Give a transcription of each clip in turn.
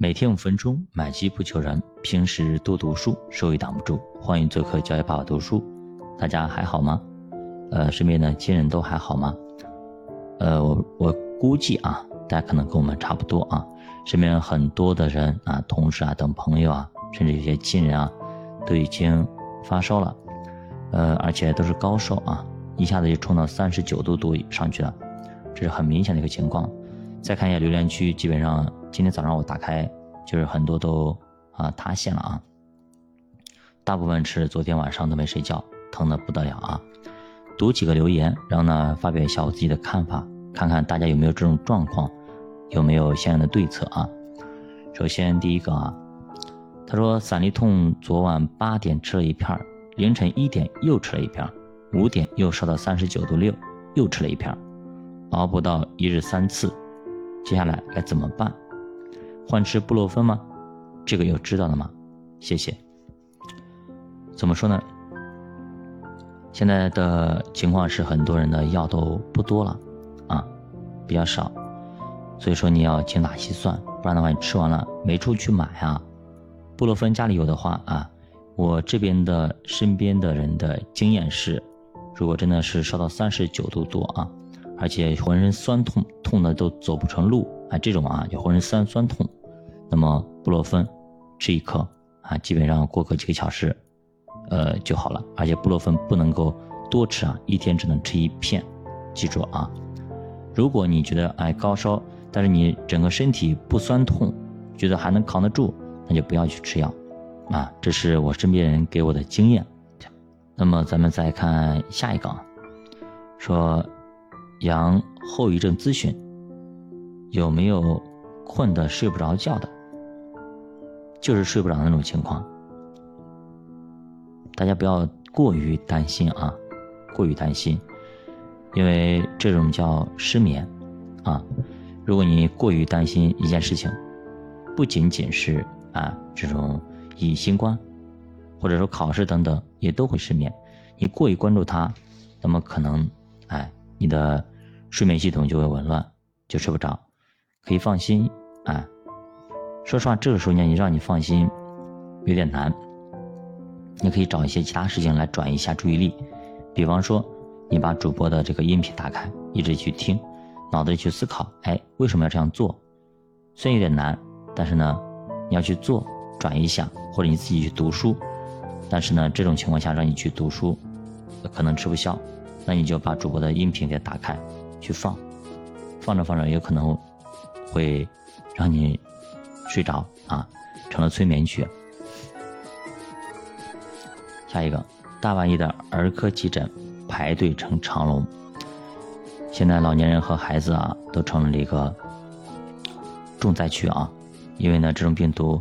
每天五分钟，买机不求人。平时多读书，收益挡不住。欢迎做客教育爸爸读书。大家还好吗？呃，身边的亲人都还好吗？呃，我我估计啊，大家可能跟我们差不多啊。身边很多的人啊，同事啊等朋友啊，甚至有些亲人啊，都已经发烧了。呃，而且都是高烧啊，一下子就冲到三十九度多上去了，这是很明显的一个情况。再看一下留言区，基本上今天早上我打开，就是很多都啊塌陷了啊。大部分是昨天晚上都没睡觉，疼的不得了啊。读几个留言，然后呢发表一下我自己的看法，看看大家有没有这种状况，有没有相应的对策啊。首先第一个啊，他说散利痛，昨晚八点吃了一片，凌晨一点又吃了一片，五点又烧到三十九度六，又吃了一片，熬不到一日三次。接下来该怎么办？换吃布洛芬吗？这个有知道的吗？谢谢。怎么说呢？现在的情况是很多人的药都不多了，啊，比较少，所以说你要精打细算，不然的话你吃完了没处去买啊。布洛芬家里有的话啊，我这边的身边的人的经验是，如果真的是烧到三十九度多啊。而且浑身酸痛，痛的都走不成路啊！这种啊，就浑身酸酸痛，那么布洛芬吃一颗啊，基本上过个几个小时，呃就好了。而且布洛芬不能够多吃啊，一天只能吃一片，记住啊。如果你觉得哎高烧，但是你整个身体不酸痛，觉得还能扛得住，那就不要去吃药啊。这是我身边人给我的经验。那么咱们再看下一个啊，说。阳后遗症咨询，有没有困得睡不着觉的？就是睡不着那种情况，大家不要过于担心啊，过于担心，因为这种叫失眠啊。如果你过于担心一件事情，不仅仅是啊这种以新冠，或者说考试等等，也都会失眠。你过于关注它，那么可能哎。你的睡眠系统就会紊乱，就睡不着。可以放心啊。说实话，这个时候呢，你让你放心有点难。你可以找一些其他事情来转移一下注意力，比方说，你把主播的这个音频打开，一直去听，脑子里去思考，哎，为什么要这样做？虽然有点难，但是呢，你要去做，转移一下，或者你自己去读书。但是呢，这种情况下让你去读书，可能吃不消。那你就把主播的音频给打开，去放，放着放着有可能会让你睡着啊，成了催眠曲。下一个，大半夜的儿科急诊排队成长龙，现在老年人和孩子啊都成了一个重灾区啊，因为呢这种病毒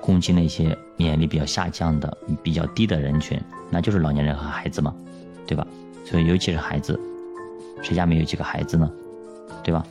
攻击那些免疫力比较下降的、比较低的人群，那就是老年人和孩子嘛，对吧？所以，尤其是孩子，谁家没有几个孩子呢？对吧？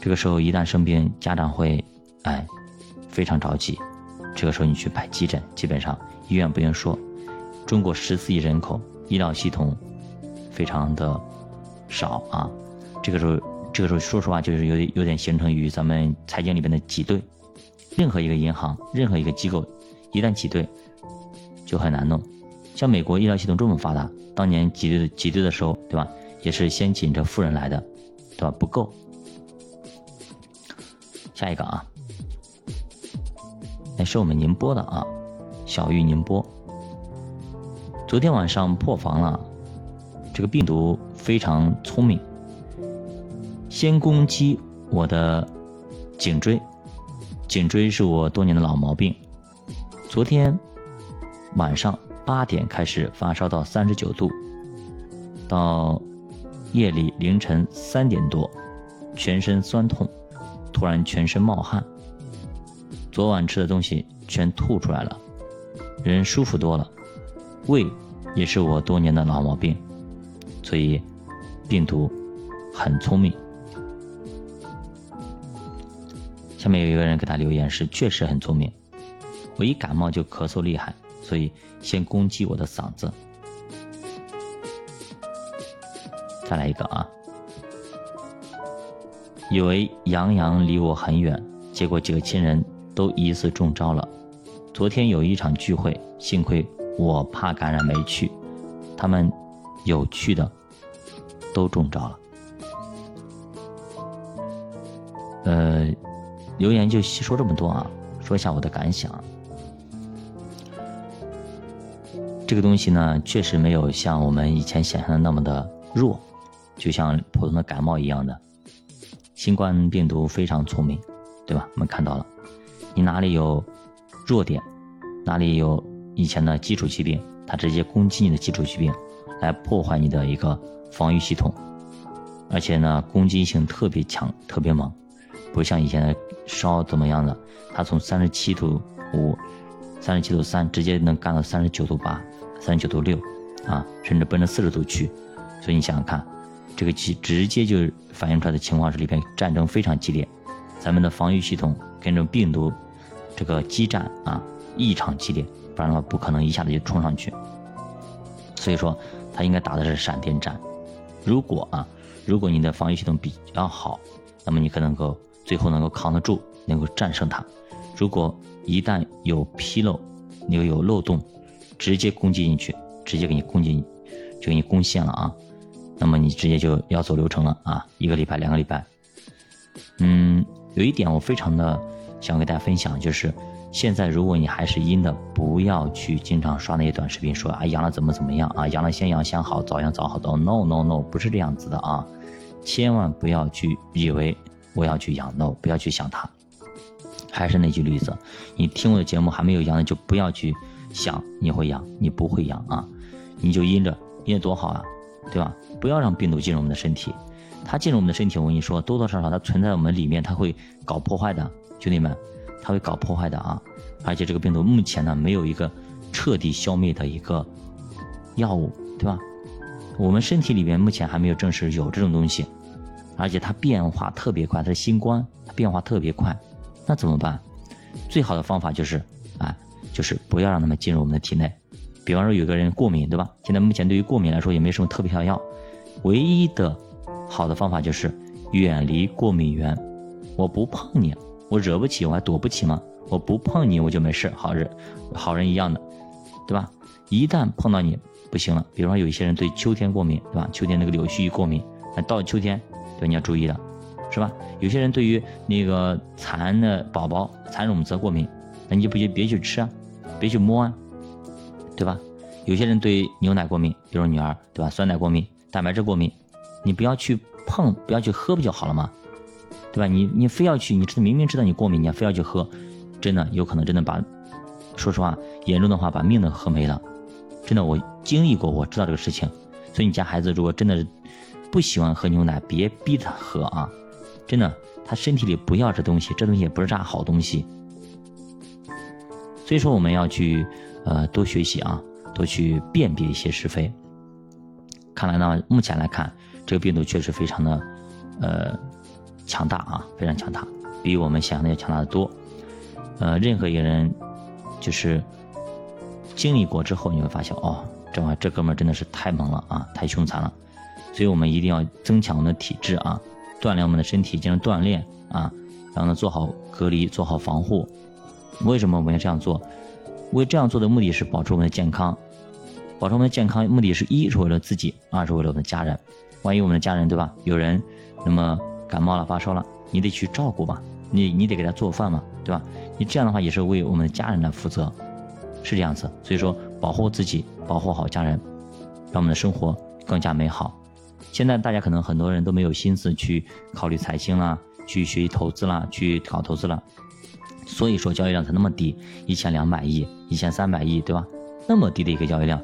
这个时候一旦生病，家长会哎非常着急。这个时候你去排急诊，基本上医院不用说。中国十四亿人口，医疗系统非常的少啊。这个时候，这个时候说实话就是有有点形成于咱们财经里边的挤兑。任何一个银行，任何一个机构，一旦挤兑，就很难弄。像美国医疗系统这么发达。当年挤兑挤兑的时候，对吧？也是先紧着富人来的，对吧？不够。下一个啊，是我们宁波的啊，小玉宁波。昨天晚上破防了，这个病毒非常聪明，先攻击我的颈椎，颈椎是我多年的老毛病。昨天晚上。八点开始发烧到三十九度，到夜里凌晨三点多，全身酸痛，突然全身冒汗，昨晚吃的东西全吐出来了，人舒服多了，胃也是我多年的老毛病，所以病毒很聪明。下面有一个人给他留言是确实很聪明，我一感冒就咳嗽厉害。所以，先攻击我的嗓子。再来一个啊！以为杨洋离我很远，结果几个亲人都疑似中招了。昨天有一场聚会，幸亏我怕感染没去，他们有去的都中招了。呃，留言就说这么多啊，说一下我的感想。这个东西呢，确实没有像我们以前想象的那么的弱，就像普通的感冒一样的。新冠病毒非常聪明，对吧？我们看到了，你哪里有弱点，哪里有以前的基础疾病，它直接攻击你的基础疾病，来破坏你的一个防御系统，而且呢，攻击性特别强，特别猛，不像以前的烧怎么样的，它从三十七度五、三十七度三直接能干到三十九度八。三十九度六，啊，甚至奔着四十度去，所以你想想看，这个直直接就反映出来的情况是里边战争非常激烈，咱们的防御系统跟着病毒这个激战啊异常激烈，不然的话不可能一下子就冲上去。所以说，他应该打的是闪电战。如果啊，如果你的防御系统比较好，那么你可能够最后能够扛得住，能够战胜它。如果一旦有纰漏，你又有漏洞。直接攻击进去，直接给你攻击，就给你攻陷了啊！那么你直接就要走流程了啊！一个礼拜、两个礼拜。嗯，有一点我非常的想给大家分享，就是现在如果你还是阴的，不要去经常刷那些短视频，说啊阳了怎么怎么样啊，阳了先阳先好，早阳早好都 No No No，不是这样子的啊！千万不要去以为我要去阳 No，不要去想它。还是那句例子，你听我的节目还没有阳的，就不要去。想你会阳，你不会阳啊，你就阴着，阴着多好啊，对吧？不要让病毒进入我们的身体，它进入我们的身体，我跟你说，多多少少它存在我们里面，它会搞破坏的，兄弟们，它会搞破坏的啊！而且这个病毒目前呢，没有一个彻底消灭的一个药物，对吧？我们身体里面目前还没有证实有这种东西，而且它变化特别快，它的新冠它变化特别快，那怎么办？最好的方法就是，哎。就是不要让他们进入我们的体内，比方说有个人过敏，对吧？现在目前对于过敏来说也没什么特别效药，唯一的好的方法就是远离过敏源。我不碰你，我惹不起，我还躲不起吗？我不碰你，我就没事，好人，好人一样的，对吧？一旦碰到你不行了，比如说有一些人对秋天过敏，对吧？秋天那个柳絮过敏，那到秋天，对你要注意的，是吧？有些人对于那个蚕的宝宝、蚕蛹子过敏，那你就不就别去吃啊。别去摸啊，对吧？有些人对牛奶过敏，比如女儿，对吧？酸奶过敏，蛋白质过敏，你不要去碰，不要去喝，不就好了吗？对吧？你你非要去，你知道明明知道你过敏，你还非要去喝，真的有可能真的把，说实话，严重的话把命都喝没了。真的，我经历过，我知道这个事情。所以你家孩子如果真的是不喜欢喝牛奶，别逼他喝啊！真的，他身体里不要这东西，这东西也不是啥好东西。所以说我们要去，呃，多学习啊，多去辨别一些是非。看来呢，目前来看，这个病毒确实非常的，呃，强大啊，非常强大，比我们想象的要强大的多。呃，任何一个人，就是经历过之后，你会发现，哦，这玩意这哥们真的是太猛了啊，太凶残了。所以我们一定要增强我们的体质啊，锻炼我们的身体，进行锻炼啊，然后呢，做好隔离，做好防护。为什么我们要这样做？为这样做的目的是保持我们的健康，保持我们的健康，目的是一是为了自己，二是为了我们的家人。万一我们的家人对吧？有人那么感冒了、发烧了，你得去照顾吧，你你得给他做饭嘛，对吧？你这样的话也是为我们的家人来负责，是这样子。所以说，保护自己，保护好家人，让我们的生活更加美好。现在大家可能很多人都没有心思去考虑财经啦，去学习投资啦，去搞投资了。所以说交易量才那么低，一千两百亿、一千三百亿，对吧？那么低的一个交易量，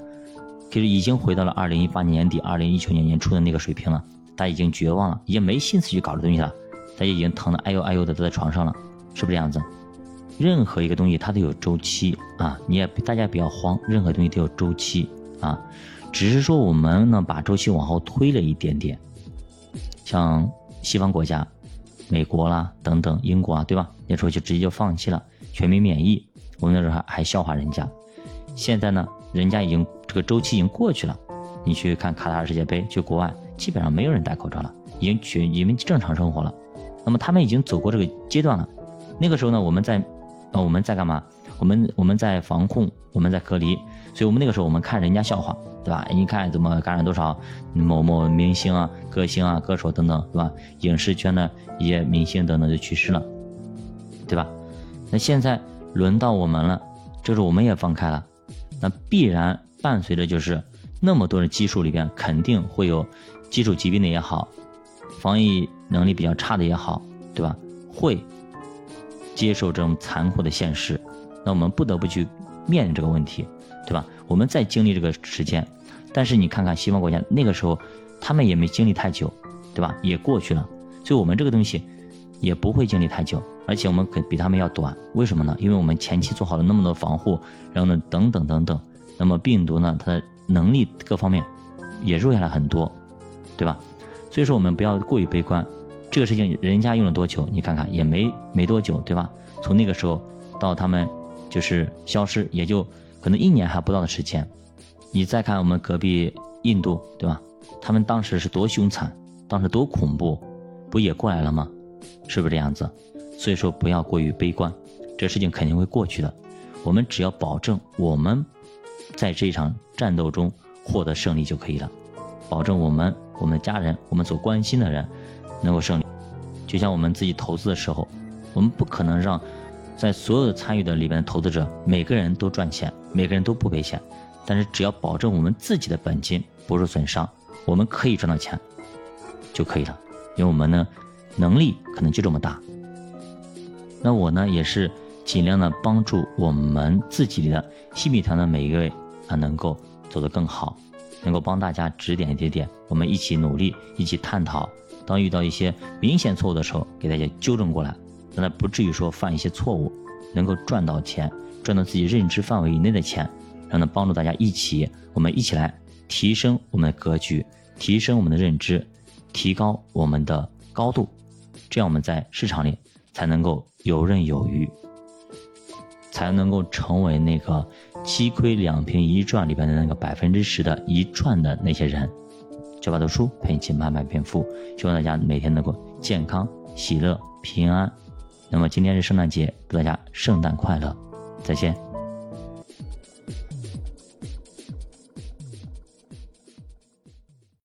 其实已经回到了二零一八年底、二零一九年年初的那个水平了。大家已经绝望了，已经没心思去搞这东西了，大家已经疼得哎呦哎呦的都在床上了，是不是这样子？任何一个东西它都有周期啊，你也大家不要慌，任何东西都有周期啊，只是说我们呢把周期往后推了一点点，像西方国家。美国啦，等等，英国啊，对吧？那时候就直接就放弃了全民免疫，我们那时候还还笑话人家。现在呢，人家已经这个周期已经过去了。你去看卡塔尔世界杯，去国外基本上没有人戴口罩了，已经全已经正常生活了。那么他们已经走过这个阶段了，那个时候呢，我们在，呃，我们在干嘛？我们我们在防控，我们在隔离，所以我们那个时候我们看人家笑话，对吧？你看怎么感染多少某某明星啊、歌星啊、歌手等等，对吧？影视圈的一些明星等等就去世了，对吧？那现在轮到我们了，就是我们也放开了，那必然伴随着就是那么多人基数里边肯定会有基础疾病的也好，防疫能力比较差的也好，对吧？会接受这种残酷的现实。那我们不得不去面临这个问题，对吧？我们在经历这个时间，但是你看看西方国家那个时候，他们也没经历太久，对吧？也过去了，所以我们这个东西也不会经历太久，而且我们可比他们要短。为什么呢？因为我们前期做好了那么多防护，然后呢，等等等等，那么病毒呢，它的能力各方面也弱下来很多，对吧？所以说我们不要过于悲观，这个事情人家用了多久？你看看也没没多久，对吧？从那个时候到他们。就是消失，也就可能一年还不到的时间。你再看我们隔壁印度，对吧？他们当时是多凶残，当时多恐怖，不也过来了吗？是不是这样子？所以说不要过于悲观，这事情肯定会过去的。我们只要保证我们在这场战斗中获得胜利就可以了，保证我们、我们的家人、我们所关心的人能够胜利。就像我们自己投资的时候，我们不可能让。在所有参与的里边的投资者，每个人都赚钱，每个人都不赔钱。但是只要保证我们自己的本金不受损伤，我们可以赚到钱就可以了。因为我们呢，能力可能就这么大。那我呢，也是尽量的帮助我们自己的新米团的每一位啊，能够走得更好，能够帮大家指点指点，我们一起努力，一起探讨。当遇到一些明显错误的时候，给大家纠正过来。让他不至于说犯一些错误，能够赚到钱，赚到自己认知范围以内的钱，让他帮助大家一起，我们一起来提升我们的格局，提升我们的认知，提高我们的高度，这样我们在市场里才能够游刃有余，才能够成为那个七亏两平一赚里边的那个百分之十的一赚的那些人。教爸读书陪你一起慢慢变富，希望大家每天能够健康、喜乐、平安。那么今天是圣诞节，祝大家圣诞快乐，再见。